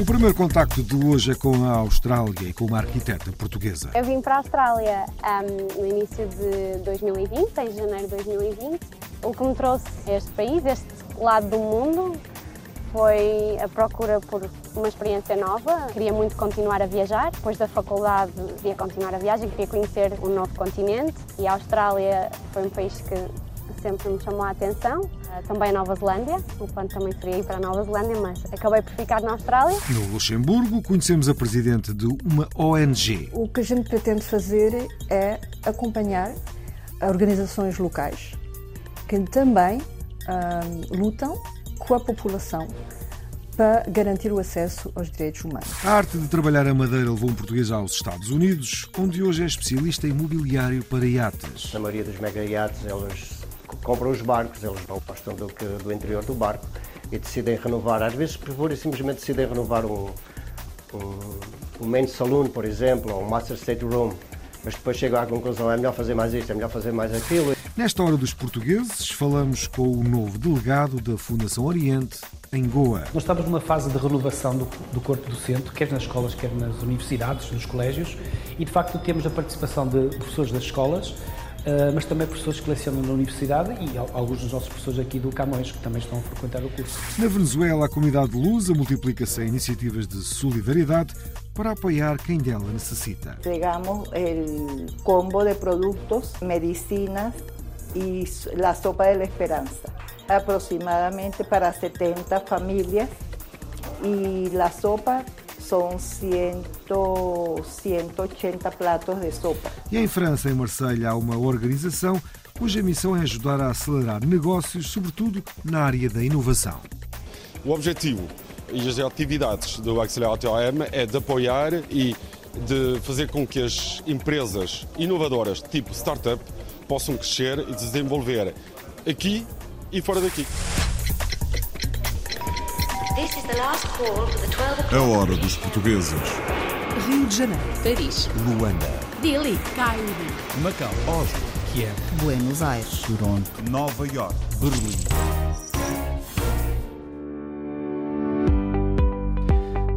O primeiro contacto de hoje é com a Austrália e com uma arquiteta portuguesa. Eu vim para a Austrália ahm, no início de 2020, em janeiro de 2020. O que me trouxe a este país, este lado do mundo, foi a procura por uma experiência nova. Queria muito continuar a viajar. Depois da faculdade, queria continuar a viagem, queria conhecer um novo continente. E a Austrália foi um país que sempre me chamou a atenção. Ah, Também a Nova Zelândia. O plano também seria ir para a Nova Zelândia, mas acabei por ficar na Austrália. No Luxemburgo, conhecemos a presidente de uma ONG. O que a gente pretende fazer é acompanhar organizações locais que também ahm, lutam com a população para garantir o acesso aos direitos humanos. A arte de trabalhar a madeira levou um português aos Estados Unidos, onde hoje é especialista em mobiliário para iates. Na maioria dos mega iates, eles c- compram os barcos, eles não gostam do, que, do interior do barco e decidem renovar. Às vezes, por e simplesmente decidem renovar um, um, um main saloon, por exemplo, ou um master state room, mas depois chegam à conclusão é melhor fazer mais isto, é melhor fazer mais aquilo. Nesta hora dos portugueses, falamos com o novo delegado da Fundação Oriente, em Goa. Nós estamos numa fase de renovação do, do corpo docente, quer nas escolas, quer nas universidades, nos colégios, e de facto temos a participação de professores das escolas, eh, mas também professores que lecionam na universidade e al- alguns dos nossos professores aqui do Camões, que também estão a frequentar o curso. Na Venezuela, a comunidade lusa multiplica-se em iniciativas de solidariedade para apoiar quem dela necessita. Entregamos el combo de productos, medicinas s- la sopa de la esperanza, aproximadamente para 70 familias y la sopa son 100, 180 platos de sopa. E em França, em Marselha, há uma organização cuja missão é ajudar a acelerar negócios, sobretudo na área da inovação. O objetivo e as atividades do Accelerator AM é de apoiar e de fazer com que as empresas inovadoras, tipo startup, possam crescer e desenvolver aqui e fora daqui. A hora dos portugueses. Rio de Janeiro, Paris, Luanda, Delhi, Cairo, Macau, Oslo, Kiev, Buenos Aires, Toronto, Nova York. Berlim.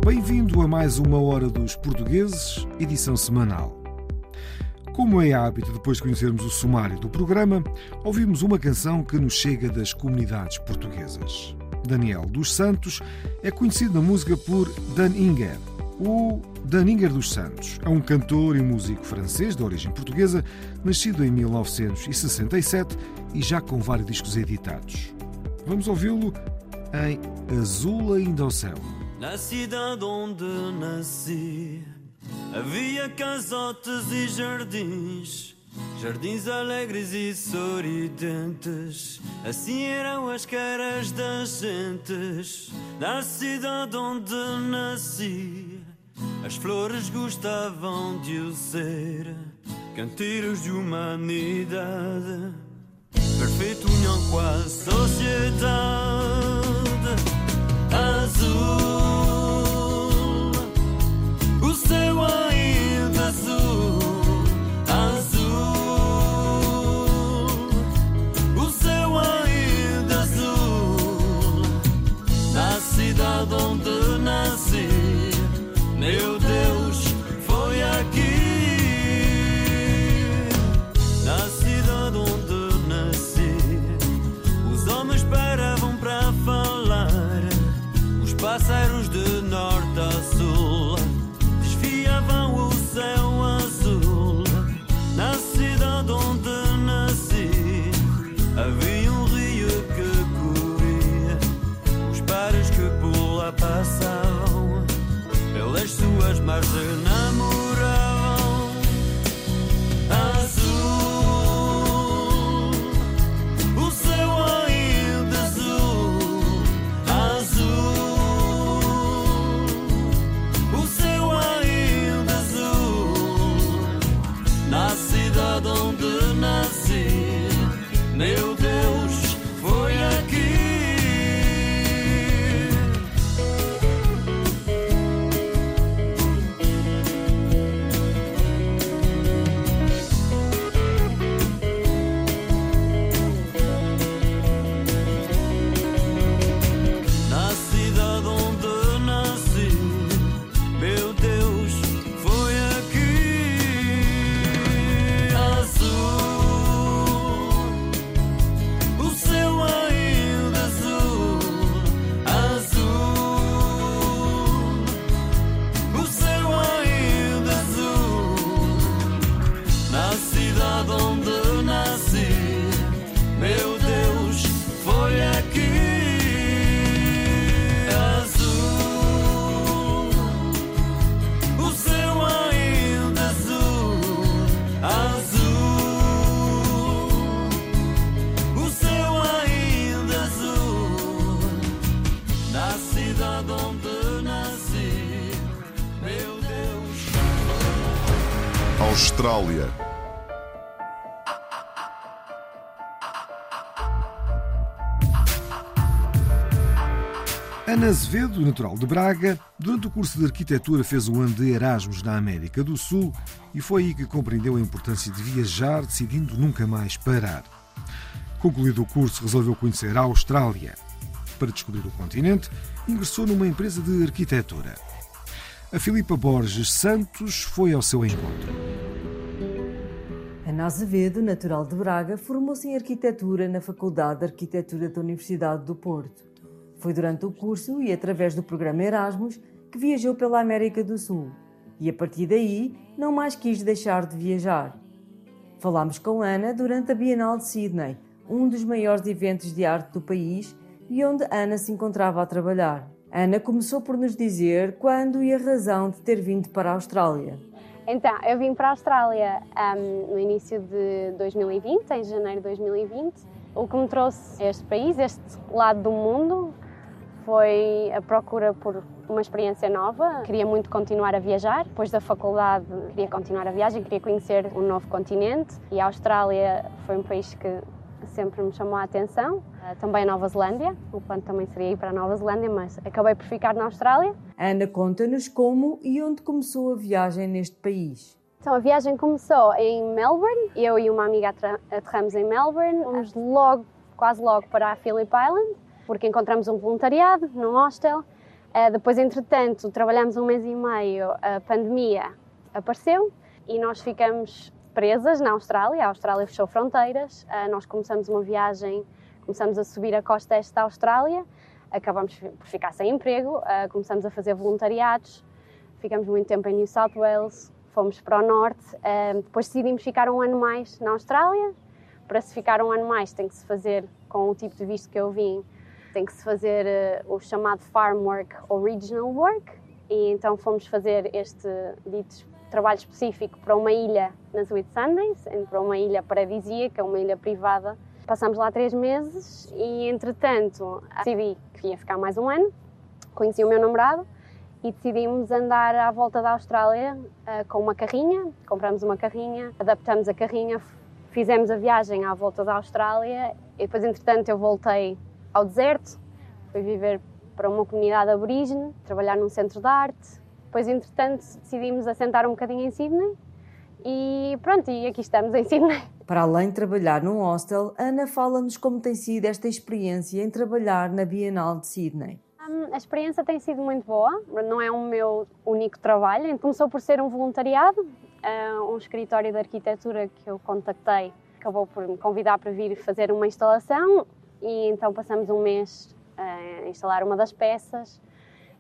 Bem-vindo a mais uma Hora dos Portugueses, edição semanal. Como é hábito, depois de conhecermos o sumário do programa, ouvimos uma canção que nos chega das comunidades portuguesas. Daniel dos Santos é conhecido na música por Dan Inger. O Dan Inger dos Santos é um cantor e músico francês de origem portuguesa, nascido em 1967 e já com vários discos editados. Vamos ouvi-lo em Azul Ainda ao Céu. Na cidade onde nasci havia casotes e jardins, jardins alegres e sorridentes. Assim eram as caras das gentes. Na cidade onde nasci, as flores gostavam de o ser, canteiros de humanidade, perfeita união com a sociedade Ana Azevedo, natural de Braga, durante o curso de arquitetura fez um ano de Erasmus na América do Sul e foi aí que compreendeu a importância de viajar, decidindo nunca mais parar. Concluído o curso, resolveu conhecer a Austrália. Para descobrir o continente, ingressou numa empresa de arquitetura. A Filipa Borges Santos foi ao seu encontro. Ana Azevedo, natural de Braga, formou-se em arquitetura na Faculdade de Arquitetura da Universidade do Porto. Foi durante o curso e através do programa Erasmus que viajou pela América do Sul e a partir daí não mais quis deixar de viajar. Falámos com Ana durante a Bienal de Sydney, um dos maiores eventos de arte do país e onde Ana se encontrava a trabalhar. Ana começou por nos dizer quando e a razão de ter vindo para a Austrália. Então, eu vim para a Austrália um, no início de 2020, em janeiro de 2020. O que me trouxe a este país, este lado do mundo, foi a procura por uma experiência nova. Queria muito continuar a viajar. Depois da faculdade, queria continuar a viagem, queria conhecer um novo continente. E a Austrália foi um país que sempre me chamou a atenção. Uh, Também a Nova Zelândia. O plano também seria ir para a Nova Zelândia, mas acabei por ficar na Austrália. Ana conta-nos como e onde começou a viagem neste país. Então a viagem começou em Melbourne. Eu e uma amiga aterramos em Melbourne. Fomos logo, quase logo para a Phillip Island, porque encontramos um voluntariado num hostel. Eh, depois, entretanto, trabalhamos um mês e meio, a pandemia apareceu e nós ficamos presas na Austrália. A Austrália fechou fronteiras. Eh, nós começamos uma viagem, começamos a subir a costa este da Austrália. Acabamos por ficar sem emprego, eh, começamos a fazer voluntariados. Ficamos muito tempo em New South Wales, fomos para o norte. depois decidimos ficar um ano mais na Austrália. Para se ficar um ano mais tem que se fazer, com o tipo de visto que eu vim, tem que se fazer eh, o chamado Farm Work ou Regional Work. E então fomos fazer este dito trabalho específico para uma ilha nas Whitsundays, para uma ilha paradisíaca, uma ilha privada. Passamos lá três meses e, entretanto, decidi que ia ficar mais um ano. Conheci o meu namorado e decidimos andar à volta da Austrália eh, com uma carrinha. Compramos uma carrinha, adaptamos a carrinha, fizemos a viagem à volta da Austrália e depois, entretanto, eu voltei ao deserto, fui viver para uma comunidade aborígene, trabalhar num centro de arte. Depois, entretanto, decidimos assentar um bocadinho em Sydney e pronto, e aqui estamos em Sydney. Para além de trabalhar num hostel, Ana fala-nos como tem sido esta experiência em trabalhar na Bienal de Sydney. Hum, A experiência tem sido muito boa, não é o meu único trabalho. Começou por ser um voluntariado, ah, um escritório de arquitetura que eu contactei acabou por me convidar para vir fazer uma instalação e então passamos um mês a instalar uma das peças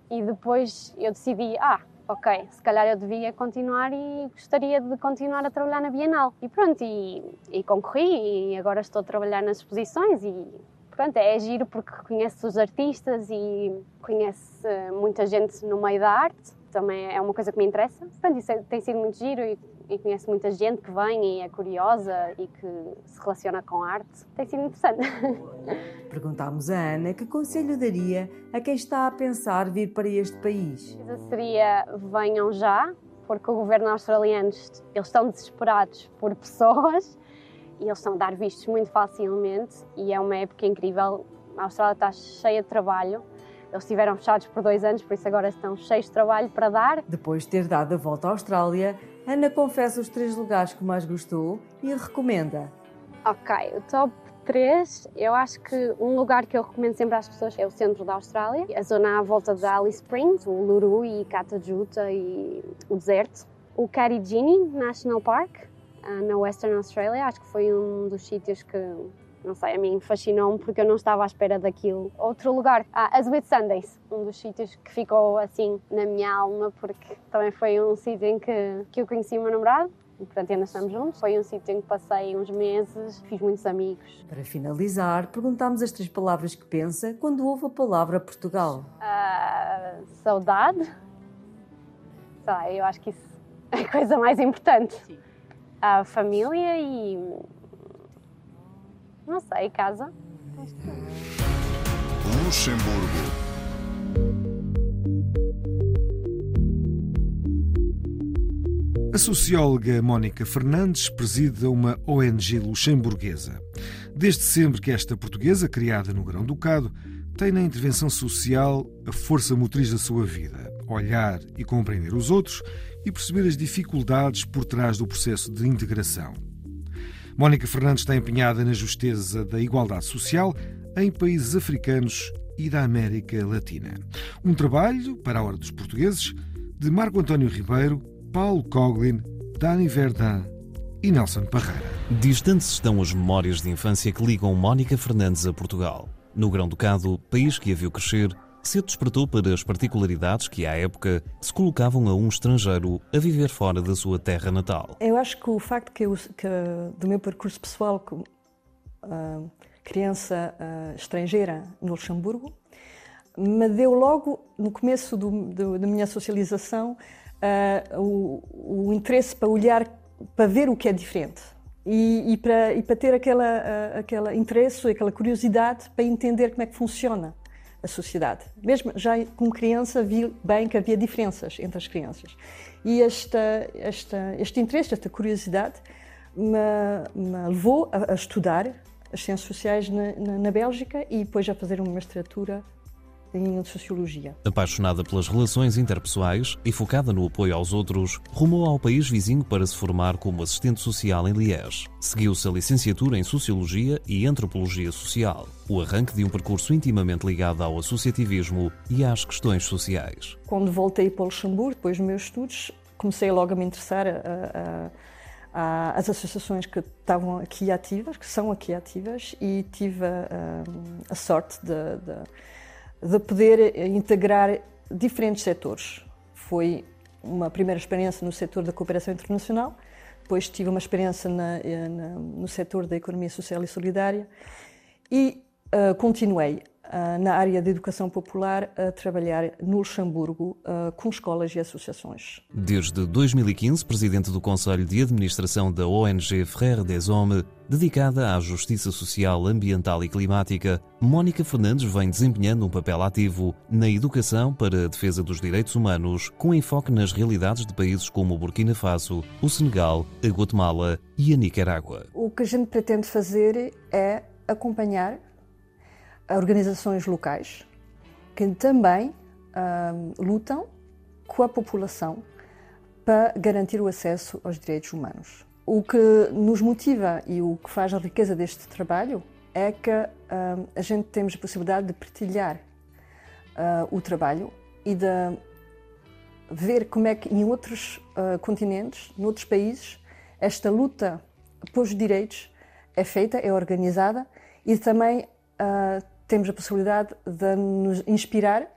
e depois eu decidi, ah, ok, se calhar eu devia continuar e gostaria de continuar a trabalhar na Bienal. E pronto, e, e concorri e agora estou a trabalhar nas exposições e pronto, é giro porque conheço os artistas e conheço eh, muita gente no meio da arte, também é uma coisa que me interessa. Pronto, isso é- tem sido muito giro e, e conheço muita gente que vem e é curiosa e que se relaciona com arte. Tem sido interessante. Perguntámos a Ana que conselho daria a quem está a pensar vir para este país. seria venham já, porque o governo australiano eles estão desesperados por pessoas e eles estão a dar vistos muito facilmente e é uma época incrível. A Austrália está cheia de trabalho. Eles estiveram fechados por dois anos, por isso agora estão cheios de trabalho para dar. Depois de ter dado a volta à Austrália, Ana confessa os três lugares que mais gostou e recomenda. Ok, o top 3, eu acho que um lugar que eu recomendo sempre às pessoas é o centro da Austrália, a zona à volta de Alice Springs, o Luru e Catajuta e o deserto. O Karijini National Park, ah, na Western Australia, acho que foi um dos sítios que, não sei, a mim fascinou-me porque eu não estava à espera daquilo. Outro lugar, ah, as Whitsundays, um dos sítios que ficou assim na minha alma porque também foi um sítio em que, que eu conheci o meu namorado portanto, ainda estamos juntos. Foi um sítio em que passei uns meses, fiz muitos amigos. Para finalizar, perguntámos as três palavras que pensa quando ouve a palavra Portugal. Ah, saudade. Sei eu acho que isso é a coisa mais importante. A família e. Não sei, casa. Luxemburgo. A socióloga Mónica Fernandes preside uma ONG luxemburguesa. Desde sempre que esta portuguesa, criada no Grão-Ducado, tem na intervenção social a força motriz da sua vida, olhar e compreender os outros e perceber as dificuldades por trás do processo de integração. Mónica Fernandes está empenhada na justeza da igualdade social em países africanos e da América Latina. Um trabalho, para a hora dos portugueses, de Marco António Ribeiro, Paulo Coglin, Dani Verdun e Nelson Parreira. Distantes estão as memórias de infância que ligam Mónica Fernandes a Portugal. No Grão-Ducado, país que a viu crescer, cedo despertou para as particularidades que, à época, se colocavam a um estrangeiro a viver fora da sua terra natal. Eu acho que o facto que, eu, que do meu percurso pessoal como uh, criança uh, estrangeira no Luxemburgo me deu logo, no começo do, do, da minha socialização, uh, o, o, interesse para olhar, para ver o que é diferente. E, e para, e para ter aquela, aquela interesse, aquela curiosidade para entender como é que funciona a sociedade. Mesmo já como criança vi bem que havia diferenças entre as crianças. E esta, esta, este interesse, esta curiosidade me, me levou a, a, estudar as ciências sociais na, na, na Bélgica e depois a fazer uma mestratura em Sociologia. Apaixonada pelas relações interpessoais e focada no apoio aos outros, rumou ao país vizinho para se formar como assistente social em Liège. Seguiu-se a licenciatura em Sociologia e Antropologia Social, o arranque de um percurso intimamente ligado ao associativismo e às questões sociais. Quando voltei para o Luxemburgo, depois dos meus estudos, comecei logo a me interessar a, a, as associações que estavam aqui ativas, que são aqui ativas, e tive a, a sorte de, de de poder integrar diferentes setores. Foi uma primeira experiência no setor da cooperação internacional, depois tive uma experiência na, na, no setor da economia social e solidária e uh, continuei na área da educação popular a trabalhar no Luxemburgo uh, com escolas e associações. Desde 2015, presidente do Conselho de Administração da ONG Frères des Hommes, dedicada à justiça social, ambiental e climática, Mónica Fernandes vem desempenhando um papel ativo na educação para a defesa dos direitos humanos, com enfoque nas realidades de países como o Burkina Faso, o Senegal, a Guatemala e a Nicarágua. O que a gente pretende fazer é acompanhar organizações locais que também hum, lutam com a população para garantir o acesso aos direitos humanos. O que nos motiva e o que faz a riqueza deste trabalho é que hum, a gente temos a possibilidade de partilhar uh, o trabalho e de ver como é que em outros uh, continentes, em outros países, esta luta pelos direitos é feita, é organizada e também uh, temos a possibilidade de nos inspirar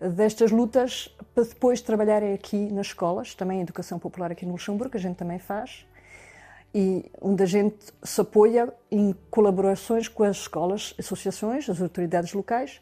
destas lutas para depois trabalharem aqui nas escolas, também a educação popular aqui no Luxemburgo, a gente também faz, e onde a gente se apoia em colaborações com as escolas, associações, as autoridades locais,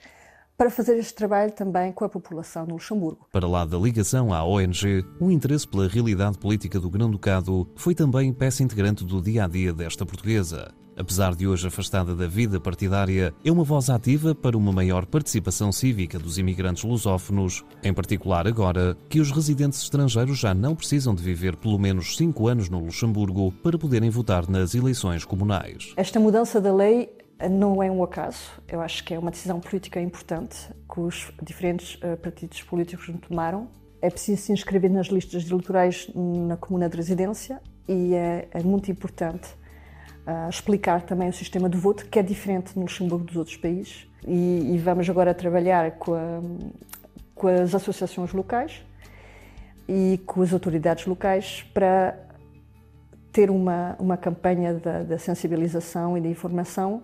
para fazer este trabalho também com a população no Luxemburgo. Para lá da ligação à ONG, o interesse pela realidade política do Grão-Ducado foi também peça integrante do dia a dia desta portuguesa. Apesar de hoje afastada da vida partidária, é uma voz ativa para uma maior participação cívica dos imigrantes lusófonos, em particular agora que os residentes estrangeiros já não precisam de viver pelo menos cinco anos no Luxemburgo para poderem votar nas eleições comunais. Esta mudança da lei não é um acaso. Eu acho que é uma decisão política importante que os diferentes uh, partidos políticos tomaram. É preciso se inscrever nas listas eleitorais na comuna de residência e é, é muito importante uh, explicar também o sistema de voto, que é diferente no Luxemburgo dos outros países. E, e vamos agora trabalhar com, a, com as associações locais e com as autoridades locais para ter uma, uma campanha da sensibilização e de informação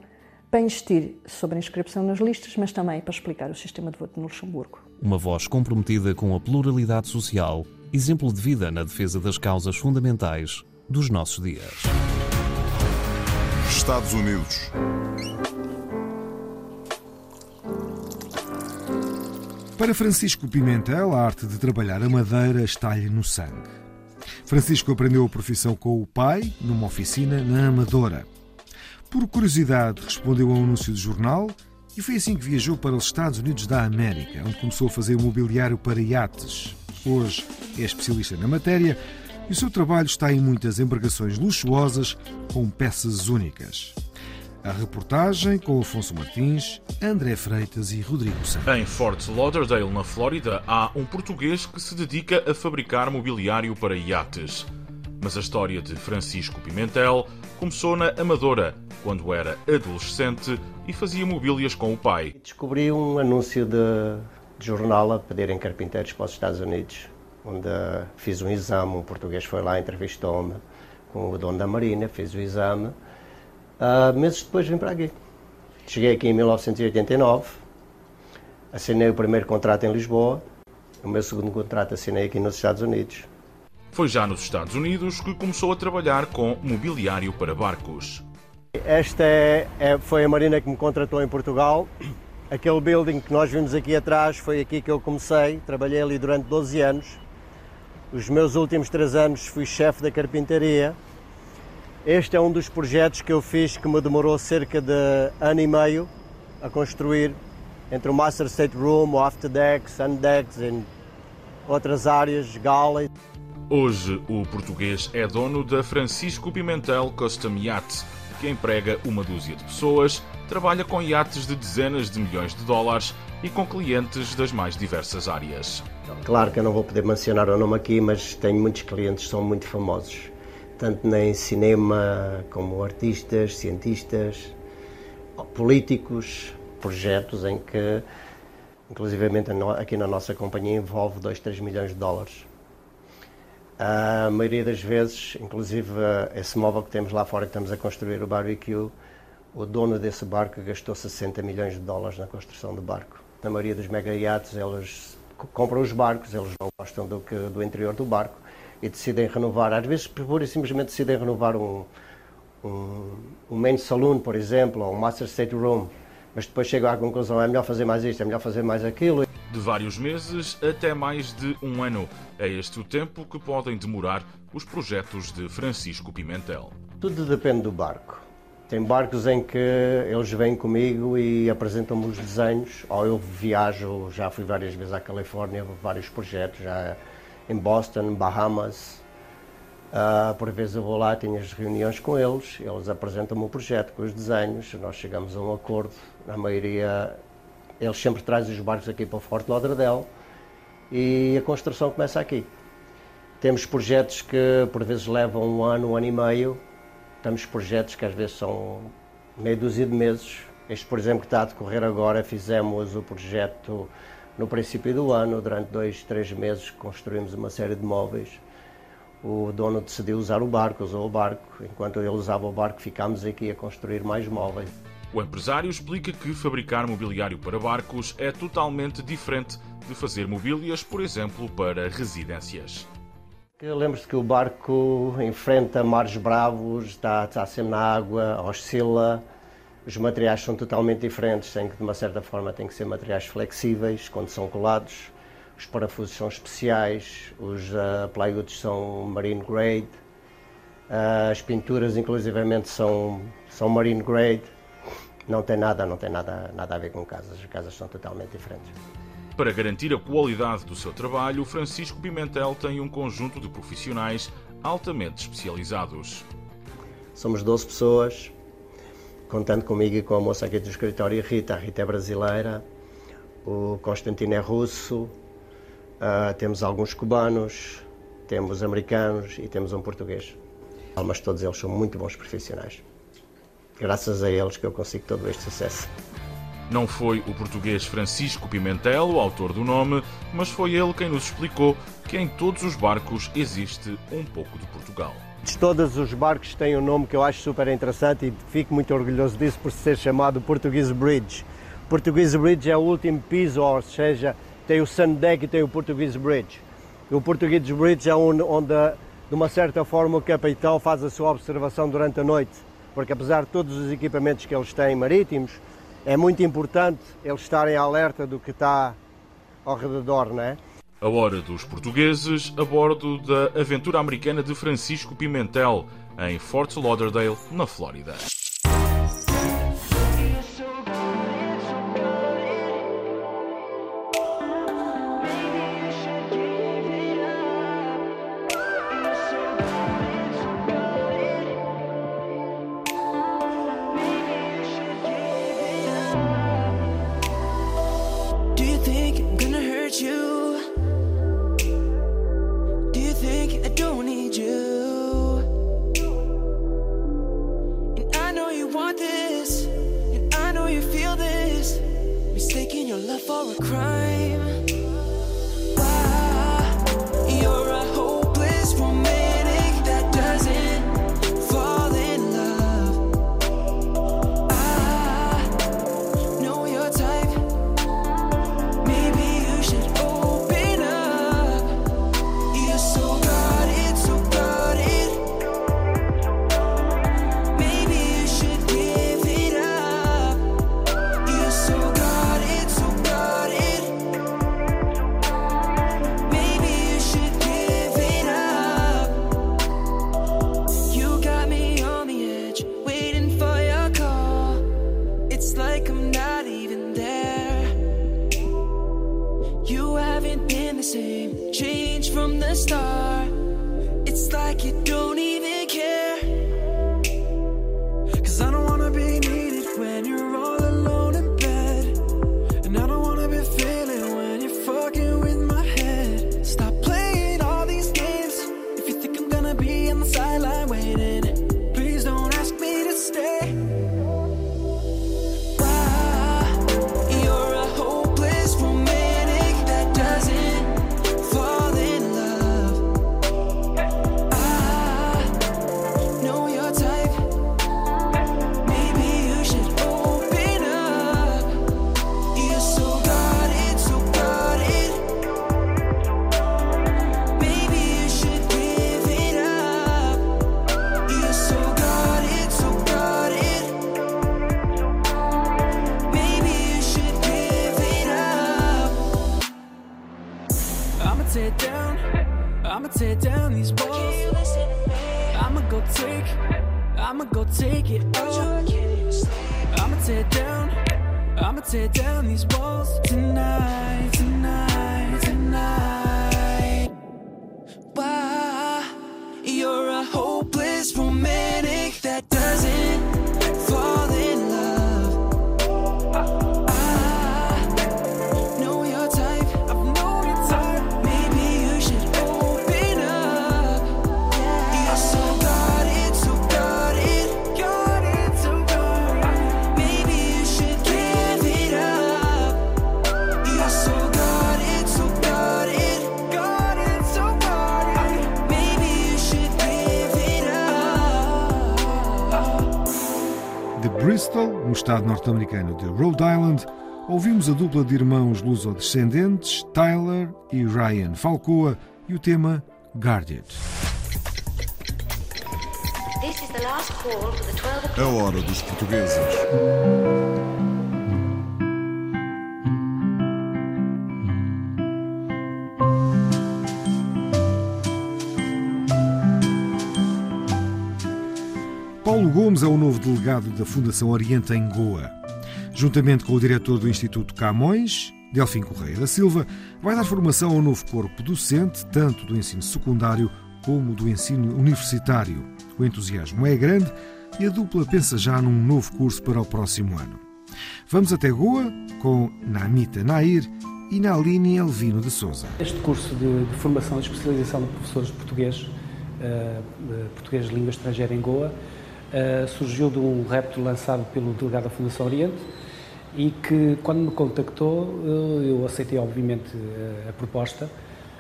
para insistir sobre a inscrição nas listas, mas também para explicar o sistema de voto no Luxemburgo. Uma voz comprometida com a pluralidade social, exemplo de vida na defesa das causas fundamentais dos nossos dias. Estados Unidos. Para Francisco Pimentel, a arte de trabalhar a madeira está-lhe no sangue. Francisco aprendeu a profissão com o pai, numa oficina na Amadora. Por curiosidade, respondeu a um anúncio de jornal e foi assim que viajou para os Estados Unidos da América, onde começou a fazer mobiliário para iates. Hoje é especialista na matéria e o seu trabalho está em muitas embarcações luxuosas com peças únicas. A reportagem com Afonso Martins, André Freitas e Rodrigo Santos. Em Fort Lauderdale, na Flórida, há um português que se dedica a fabricar mobiliário para iates. Mas a história de Francisco Pimentel começou na Amadora, quando era adolescente e fazia mobílias com o pai. Descobri um anúncio de, de jornal a pedirem carpinteiros para os Estados Unidos, onde fiz um exame, um português foi lá, entrevistou-me com o dono da Marina, fez o exame. Uh, meses depois vim para aqui. Cheguei aqui em 1989, assinei o primeiro contrato em Lisboa, o meu segundo contrato assinei aqui nos Estados Unidos. Foi já nos Estados Unidos que começou a trabalhar com mobiliário para barcos. Esta é, é, foi a Marina que me contratou em Portugal. Aquele building que nós vimos aqui atrás foi aqui que eu comecei. Trabalhei ali durante 12 anos. Os meus últimos três anos fui chefe da carpintaria. Este é um dos projetos que eu fiz que me demorou cerca de ano e meio a construir entre o Master State Room, o After Deck, Sun Decks e outras áreas, galley. Hoje, o português é dono da Francisco Pimentel Custom Yacht, que emprega uma dúzia de pessoas, trabalha com iates de dezenas de milhões de dólares e com clientes das mais diversas áreas. Claro que eu não vou poder mencionar o nome aqui, mas tenho muitos clientes que são muito famosos, tanto em cinema como artistas, cientistas, políticos, projetos em que, inclusivamente aqui na nossa companhia, envolve 2, 3 milhões de dólares. A maioria das vezes, inclusive esse móvel que temos lá fora que estamos a construir, o barbecue, o dono desse barco gastou 60 milhões de dólares na construção do barco. Na maioria dos mega iates, eles compram os barcos, eles não gostam do, que, do interior do barco e decidem renovar. Às vezes, pura e simplesmente decidem renovar um, um, um main saloon, por exemplo, ou um master state room, mas depois chegam à conclusão é melhor fazer mais isto, é melhor fazer mais aquilo de vários meses até mais de um ano. É este o tempo que podem demorar os projetos de Francisco Pimentel. Tudo depende do barco. Tem barcos em que eles vêm comigo e apresentam-me os desenhos, ou eu viajo, já fui várias vezes à Califórnia, vários projetos, já em Boston, Bahamas. Uh, por vezes eu vou lá, tenho as reuniões com eles, eles apresentam-me o projeto com os desenhos, nós chegamos a um acordo, na maioria eles sempre trazem os barcos aqui para o Forte Lauderdale e a construção começa aqui. Temos projetos que por vezes levam um ano, um ano e meio. Temos projetos que às vezes são meio dúzia de meses. Este, por exemplo, que está a decorrer agora, fizemos o projeto no princípio do ano, durante dois, três meses construímos uma série de móveis. O dono decidiu usar o barco, usou o barco. Enquanto ele usava o barco, ficámos aqui a construir mais móveis. O empresário explica que fabricar mobiliário para barcos é totalmente diferente de fazer mobílias, por exemplo, para residências. Lembro-se que o barco enfrenta mares bravos, está, está sempre na água, oscila, os materiais são totalmente diferentes, tem que, de uma certa forma, tem que ser materiais flexíveis quando são colados, os parafusos são especiais, os uh, plywoods são marine grade, uh, as pinturas, inclusivamente, são são marine grade, não tem nada, não tem nada, nada a ver com casas, as casas são totalmente diferentes. Para garantir a qualidade do seu trabalho, Francisco Pimentel tem um conjunto de profissionais altamente especializados. Somos 12 pessoas, contando comigo e com a moça aqui do escritório, Rita. A Rita é brasileira, o Constantino é russo, uh, temos alguns cubanos, temos americanos e temos um português. Mas todos eles são muito bons profissionais. Graças a eles que eu consigo todo este sucesso. Não foi o português Francisco Pimentel o autor do nome, mas foi ele quem nos explicou que em todos os barcos existe um pouco de Portugal. Todos os barcos têm um nome que eu acho super interessante e fico muito orgulhoso disso por ser chamado Portuguese Bridge. Portuguese Bridge é o último piso, ou seja, tem o Sundeck e tem o Portuguese Bridge. O Portuguese Bridge é onde, onde, de uma certa forma, o capitão faz a sua observação durante a noite, porque apesar de todos os equipamentos que eles têm marítimos, é muito importante eles estarem alerta do que está ao redor, não é? A hora dos portugueses a bordo da aventura americana de Francisco Pimentel, em Fort Lauderdale, na Flórida. Norte-americano de Rhode Island, ouvimos a dupla de irmãos luso-descendentes, Tyler e Ryan Falcoa, e o tema Guarded. A hora dos portugueses. É o novo delegado da Fundação Oriente em Goa. Juntamente com o diretor do Instituto Camões, Delfim Correia da Silva, vai dar formação ao novo corpo docente, tanto do ensino secundário como do ensino universitário. O entusiasmo é grande e a dupla pensa já num novo curso para o próximo ano. Vamos até Goa com Namita Nair e Naline Elvino de Souza. Este curso de, de formação e especialização de professores de português, uh, português de língua estrangeira em Goa, uh, surgiu de um repto lançado pelo delegado da Fundação Oriente e que, quando me contactou, eu aceitei, obviamente, a proposta,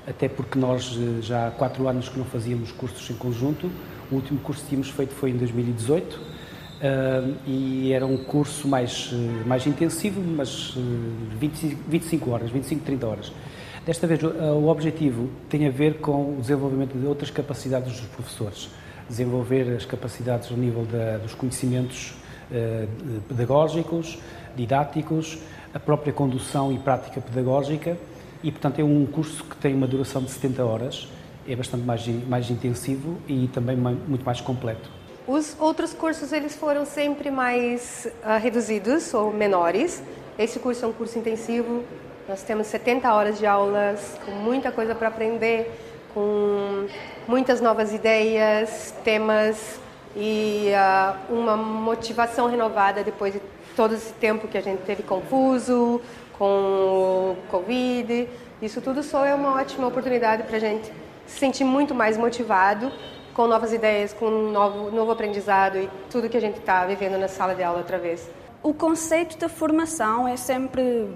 até porque nós já há quatro anos que não fazíamos cursos em conjunto. O último curso que tínhamos feito foi em 2018 uh, e era um curso mais, mais intensivo, mas 20, 25 horas, 25, 30 horas. Desta vez, o objetivo tem a ver com o desenvolvimento de outras capacidades dos professores, desenvolver as capacidades ao nível da, dos conhecimentos uh, pedagógicos, didáticos, a própria condução e prática pedagógica e, portanto, é um curso que tem uma duração de 70 horas, é bastante mais, mais intensivo e também muito mais completo. Os outros cursos eles foram sempre mais uh, reduzidos ou menores. Esse curso é um curso intensivo. Nós temos 70 horas de aulas, com muita coisa para aprender, com muitas novas ideias, temas e uh, uma motivação renovada depois de todo esse tempo que a gente teve confuso, com o Covid. Isso tudo só é uma ótima oportunidade para a gente se sentir muito mais motivado com novas ideias, com um novo, novo aprendizado e tudo que a gente está vivendo na sala de aula outra vez. O conceito da formação é sempre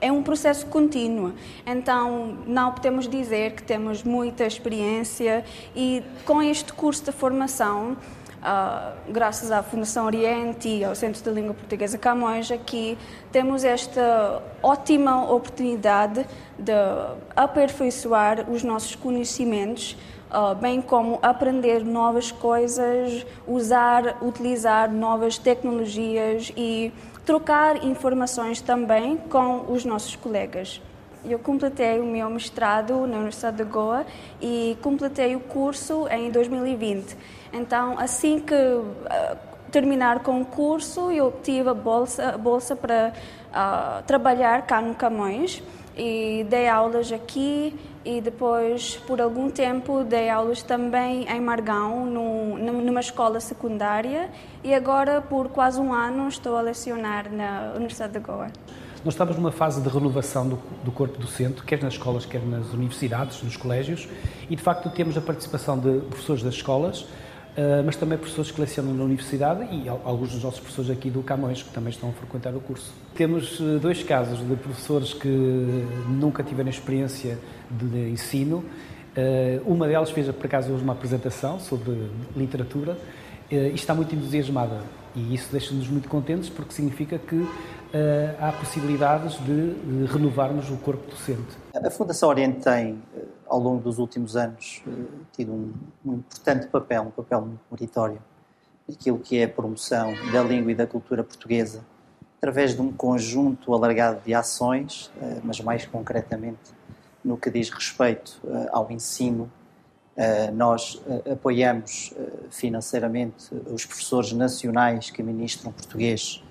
é um processo contínuo. Então, não podemos dizer que temos muita experiência e com este curso de formação Uh, graças à Fundação Oriente e ao Centro de Língua Portuguesa Camões, aqui temos esta ótima oportunidade de aperfeiçoar os nossos conhecimentos, uh, bem como aprender novas coisas, usar, utilizar novas tecnologias e trocar informações também com os nossos colegas. Eu completei o meu mestrado na Universidade de Goa e completei o curso em 2020. Então, assim que uh, terminar com o curso, eu tive a bolsa, a bolsa para uh, trabalhar cá no Camões e dei aulas aqui e depois, por algum tempo, dei aulas também em Margão, numa escola secundária. E agora, por quase um ano, estou a lecionar na Universidade de Goa. Nós estamos numa fase de renovação do, do, corpo docente, quer nas escolas, quer nas universidades, nos colégios, e de facto temos a participação de professores das escolas, Uh, mas também professores que lecionam na universidade e alguns dos nossos professores aqui do Camões que também estão a frequentar o curso. Temos uh, dois casos de professores que nunca tiveram experiência de, ensino. Uh, uma delas fez, por acaso, hoje uma apresentação sobre literatura e está muito entusiasmada. E isso deixa-nos muito contentes porque significa que há possibilidades de, de renovarmos o corpo docente. A Fundação Oriente tem ao longo dos últimos anos, eh, tido um, um importante papel, um papel muito meritório, naquilo que é a promoção da língua e da cultura portuguesa, através de um conjunto alargado de ações, eh, mas mais concretamente no que diz respeito eh, ao ensino. Nós apoiamos financeiramente os professores nacionais que ministram português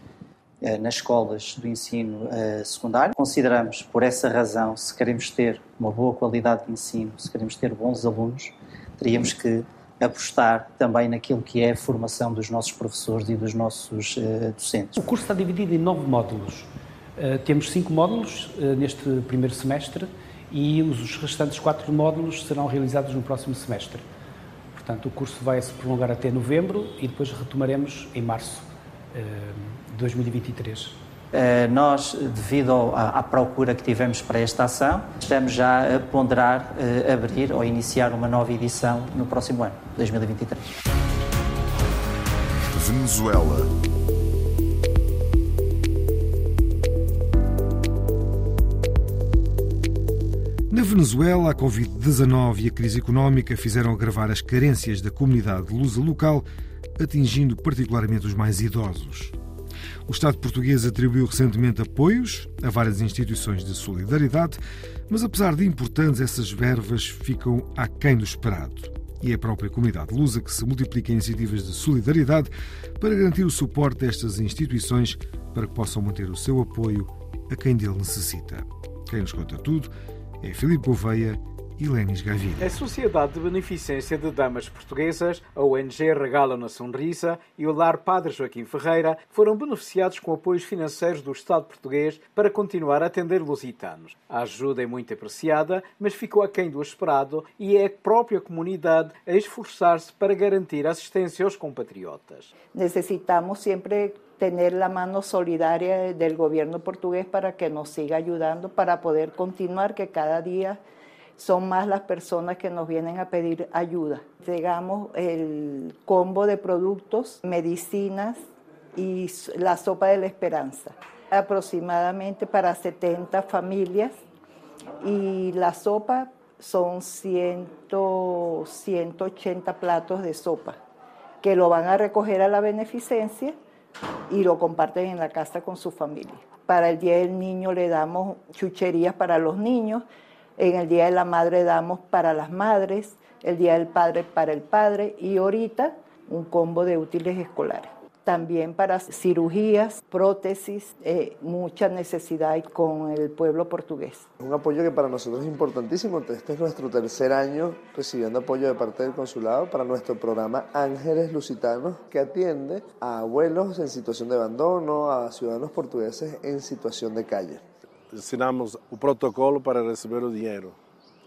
nas escolas do ensino secundário. Consideramos, por essa razão, se queremos ter uma boa qualidade de ensino, se queremos ter bons alunos, teríamos que apostar também naquilo que é a formação dos nossos professores e dos nossos uh, docentes. O curso está dividido em nove módulos. Uh, temos cinco módulos uh, neste primeiro semestre e os restantes quatro módulos serão realizados no próximo semestre. Portanto, o curso vai se prolongar até novembro e depois retomaremos em março 2023? Eh, nós, devido à, procura que tivemos para esta ação, estamos já a ponderar uh, abrir ou iniciar uma nova edição no próximo ano, 2023. Venezuela. Na Venezuela, a Covid-19 e a crise económica fizeram agravar as carências da comunidade lusa local, atingindo particularmente os mais idosos. O Estado português atribuiu recentemente apoios a várias instituições de solidariedade, mas apesar de importantes, essas verbas ficam aquém do esperado. E é a própria comunidade lusa que se multiplica em iniciativas de solidariedade para garantir o suporte destas instituições para que possam manter o seu apoio a quem dele necessita. Quem nos conta tudo é Filipe Gouveia e Lenis Gavilha. A Sociedade de Beneficência de Damas Portuguesas, a ONG Regala na Sonrisa e o Lar Padre Joaquim Ferreira foram beneficiados com apoios financeiros do Estado português para continuar a atender lusitanos. A ajuda é muito apreciada, mas ficou aquém do esperado e é a própria comunidade a esforçar-se para garantir assistência aos compatriotas. Necesitamos sempre tener la mano solidaria del gobierno portugués para que nos siga ayudando para poder continuar que cada día son más las personas que nos vienen a pedir ayuda. Llegamos el combo de productos, medicinas y la sopa de la esperanza, aproximadamente para 70 familias y la sopa son 100, 180 platos de sopa que lo van a recoger a la beneficencia y lo comparten en la casa con su familia. Para el Día del Niño le damos chucherías para los niños, en el Día de la Madre damos para las madres, el Día del Padre para el padre y ahorita un combo de útiles escolares. También para cirugías, prótesis, eh, mucha necesidad con el pueblo portugués. Un apoyo que para nosotros es importantísimo. Este es nuestro tercer año recibiendo apoyo de parte del consulado para nuestro programa Ángeles Lusitanos, que atiende a abuelos en situación de abandono, a ciudadanos portugueses en situación de calle. Assinamos o protocolo para receber o dinheiro,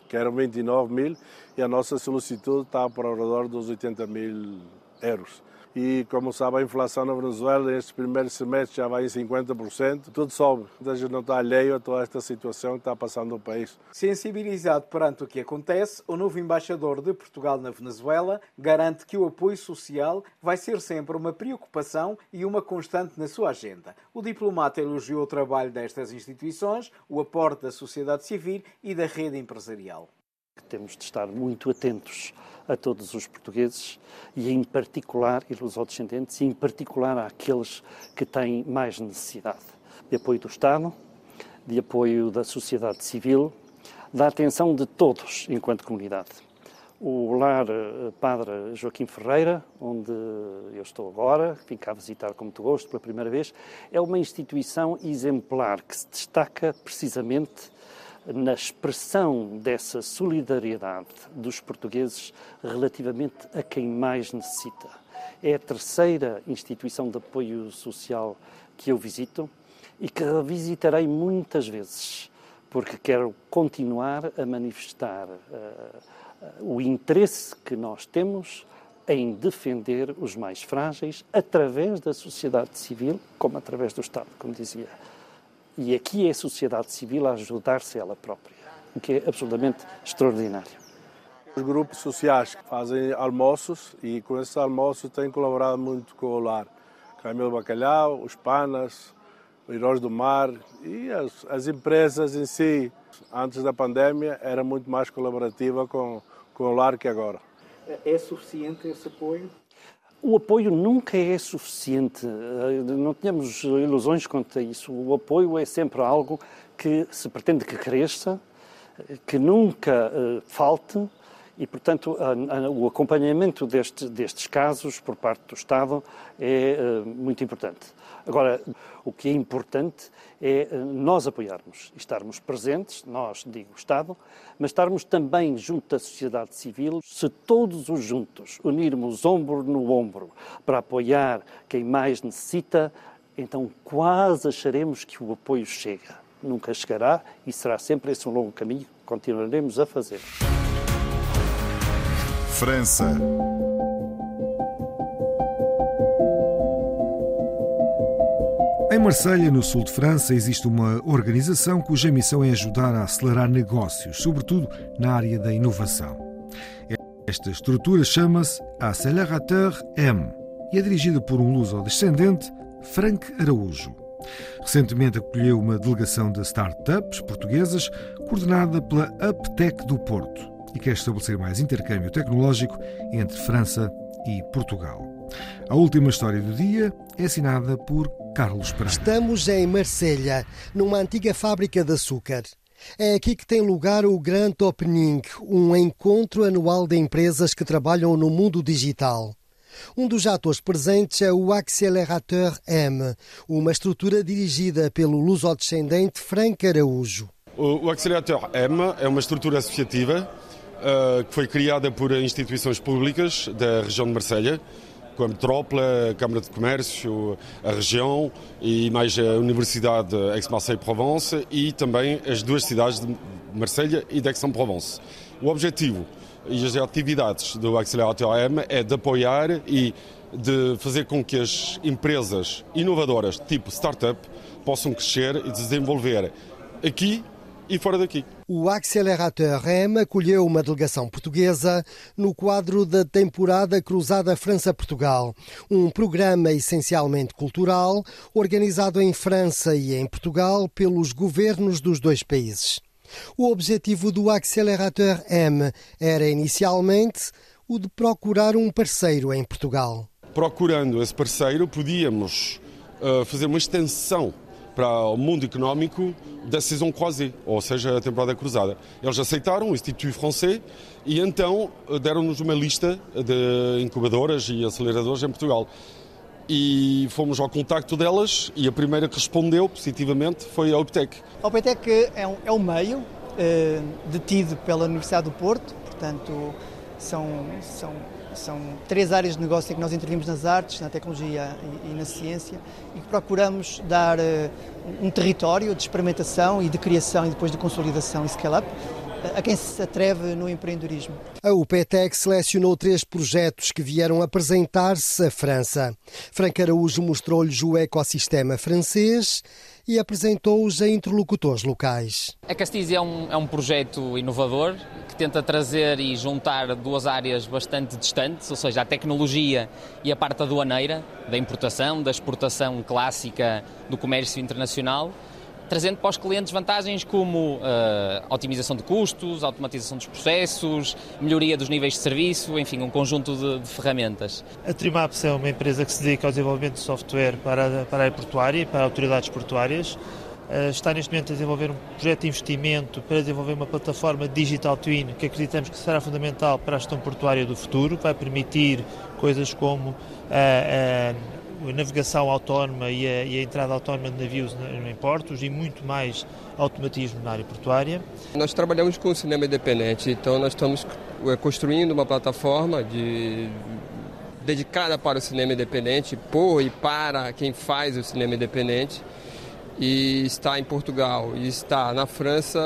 que eram 29 mil, e a nossa solicitude está por ao redor dos 80 mil euros. E como sabe, a inflação na Venezuela neste primeiro semestre já vai em 50%, tudo sobe. A gente não está alheio a toda esta situação que está passando no país. Sensibilizado perante o que acontece, o novo embaixador de Portugal na Venezuela garante que o apoio social vai ser sempre uma preocupação e uma constante na sua agenda. O diplomata elogiou o trabalho destas instituições, o aporte da sociedade civil e da rede empresarial. Temos de estar muito atentos a todos os portugueses e, em particular, e os descendentes, e em particular àqueles que têm mais necessidade de apoio do Estado, de apoio da sociedade civil, da atenção de todos enquanto comunidade. O lar Padre Joaquim Ferreira, onde eu estou agora, vim cá visitar com muito gosto pela primeira vez, é uma instituição exemplar que se destaca precisamente na expressão dessa solidariedade dos portugueses relativamente a quem mais necessita. É a terceira instituição de apoio social que eu visito e que revisitarei muitas vezes, porque quero continuar a manifestar uh, o interesse que nós temos em defender os mais frágeis através da sociedade civil, como através do Estado, como dizia e aqui é a sociedade civil a ajudar-se ela própria, o que é absolutamente extraordinário. Os grupos sociais fazem almoços e com esses almoços têm colaborado muito com o lar. Camilo Bacalhau, os Panas, os Heróis do Mar e as, as, empresas em si, antes da pandemia, era muito mais colaborativa com, com o lar que agora. É suficiente esse apoio? O apoio nunca é suficiente, não tenhamos ilusões quanto a isso. O apoio é sempre algo que se pretende que cresça, que nunca falte e, portanto, o acompanhamento deste, destes casos por parte do Estado é muito importante. Agora, o que é importante é nós apoiarmos estarmos presentes, nós, digo Estado, mas estarmos também junto da sociedade civil. Se todos os juntos unirmos ombro no ombro para apoiar quem mais necessita, então quase acharemos que o apoio chega. Nunca chegará e será sempre esse um longo caminho que continuaremos a fazer. França. Marselha, no sul de França, existe uma organização cuja missão é ajudar a acelerar negócios, sobretudo na área da inovação. Esta estrutura chama-se Accelerateur M e é dirigida por um luso-descendente, Frank Araújo. Recentemente acolheu uma delegação de startups portuguesas coordenada pela UpTech do Porto e quer estabelecer mais intercâmbio tecnológico entre França e Portugal. A última história do dia é assinada por Carlos Pereira. Estamos em Marselha, numa antiga fábrica de açúcar. É aqui que tem lugar o Grand Opening, um encontro anual de empresas que trabalham no mundo digital. Um dos atores presentes é o Accelerateur M, uma estrutura dirigida pelo luso-descendente Frank Araújo. O Accelerateur M é uma estrutura associativa uh, que foi criada por instituições públicas da região de Marselha, com a metrópole, a Câmara de Comércio, a região e mais a Universidade Aix-Marseille-Provence e também as duas cidades de Marselha e de Aix-en-Provence. O objetivo e as atividades do Accelerator M é de apoiar e de fazer com que as empresas inovadoras, tipo startup, possam crescer e desenvolver aqui e fora daqui. O Accelerateur M acolheu uma delegação portuguesa no quadro da temporada Cruzada França-Portugal, um programa essencialmente cultural organizado em França e em Portugal pelos governos dos dois países. O objetivo do Accelerateur M era inicialmente o de procurar um parceiro em Portugal. Procurando esse parceiro, podíamos uh, fazer uma extensão para o mundo económico da saison croisée, ou seja, a temporada cruzada. Eles aceitaram o Instituto Francês e então deram-nos uma lista de incubadoras e aceleradores em Portugal. E fomos ao contacto delas e a primeira que respondeu positivamente foi a Optec. A Optec é um, é um meio eh, detido pela Universidade do Porto, portanto são, são são três áreas de negócio em que nós intervimos nas artes, na tecnologia e, na ciência e que procuramos dar uh, um território de experimentação e de criação e depois de consolidação e scale-up a quem se atreve no empreendedorismo. A UPTEC selecionou três projetos que vieram apresentar-se à França. Franco Araújo mostrou-lhes o ecossistema francês e apresentou-os a interlocutores locais. A Castis é um, é um projeto inovador que tenta trazer e juntar duas áreas bastante distantes, ou seja, a tecnologia e a parte aduaneira, da importação, da exportação clássica do comércio internacional, trazendo para os clientes vantagens como uh, otimização de custos, automatização dos processos, melhoria dos níveis de serviço, enfim, um conjunto de, de ferramentas. A Trimaps é uma empresa que se dedica ao desenvolvimento de software para, para a portuária e para autoridades portuárias. Uh, está neste momento a desenvolver um projeto de investimento para desenvolver uma plataforma Digital Twin que acreditamos que será fundamental para a gestão portuária do futuro, vai permitir coisas como uh, a navegação autónoma e a, e a, entrada autónoma de navios em portos e muito mais automatismo na área portuária. Nós trabalhamos com o cinema independente, então nós estamos eh, construindo uma plataforma de, dedicada para o cinema independente, por e para quem faz o cinema independente e está em Portugal e está na França,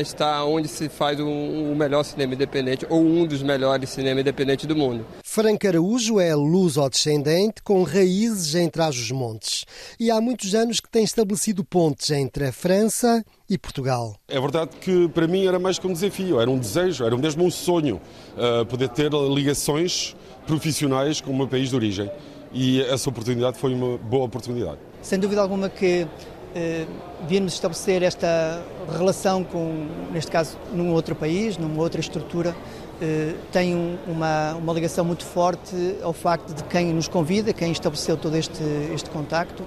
está onde se faz o um, um melhor cinema independente ou um dos melhores cinema independente do mundo. Franco Araújo é luso-descendente com raízes em Trás-os-Montes e há muitos anos que tem estabelecido pontes entre a França e Portugal. É verdade que para mim era mais que um desafio, era um desejo, era mesmo um sonho uh, poder ter ligações profissionais com o meu país de origem e essa oportunidade foi uma boa oportunidade. Sem dúvida alguma que eh, devíamos estabelecer esta relação com, neste caso, num outro país, numa outra estrutura, eh, tem uma, uma ligação muito forte ao facto de quem nos convida, quem estabeleceu todo este, este contacto,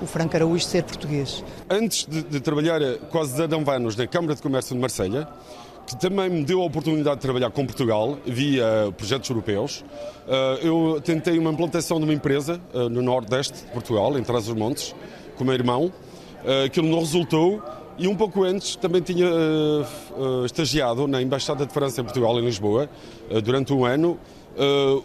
o Franco Araújo ser português. Antes de, de trabalhar quase 19 anos na Câmara de Comércio de Marselha, que também me deu a oportunidade de trabalhar com Portugal via projetos europeus. Eh, eu tentei uma implantação de uma empresa no nordeste de Portugal, em Trás-os-Montes, com meu irmão, eh, aquilo não resultou e um pouco antes também tinha uh, uh, estagiado na Embaixada de França em Portugal, em Lisboa, uh, durante um ano.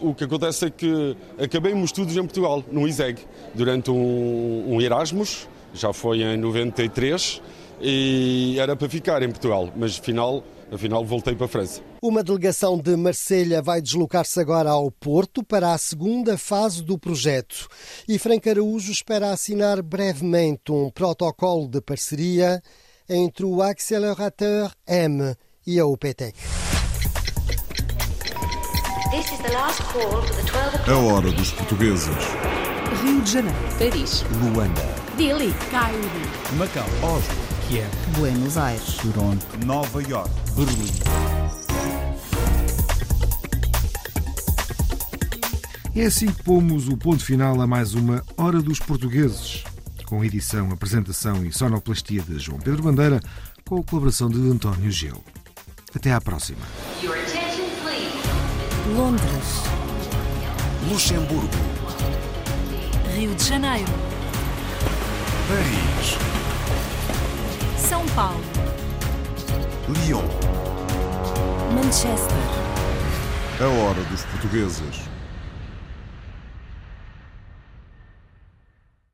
o que acontece é que acabei meus estudos em Portugal, no ISEG, durante um, um Erasmus, já foi em 93, e era para ficar em Portugal, mas afinal Afinal, voltei para a França. Uma delegação de Marselha vai deslocar-se agora ao Porto para a segunda fase do projeto. E Franco Araújo espera assinar brevemente um protocolo de parceria entre o Accelerateur M e a UPTEC. A hora dos portugueses. Rio de Janeiro. Paris. Luanda. Delhi. Cairo. Macau. Oslo. Kiev. Buenos Aires. Toronto. Nova York. Berlim. É assim que pomos o ponto final a mais uma Hora dos Portugueses, com edição, apresentação e sonoplastia de João Pedro Bandeira, com a colaboração de António Gil. Até à próxima. Londres. Luxemburgo. Rio de Janeiro. Paris. São Paulo. Lyon. Manchester. A hora dos portugueses.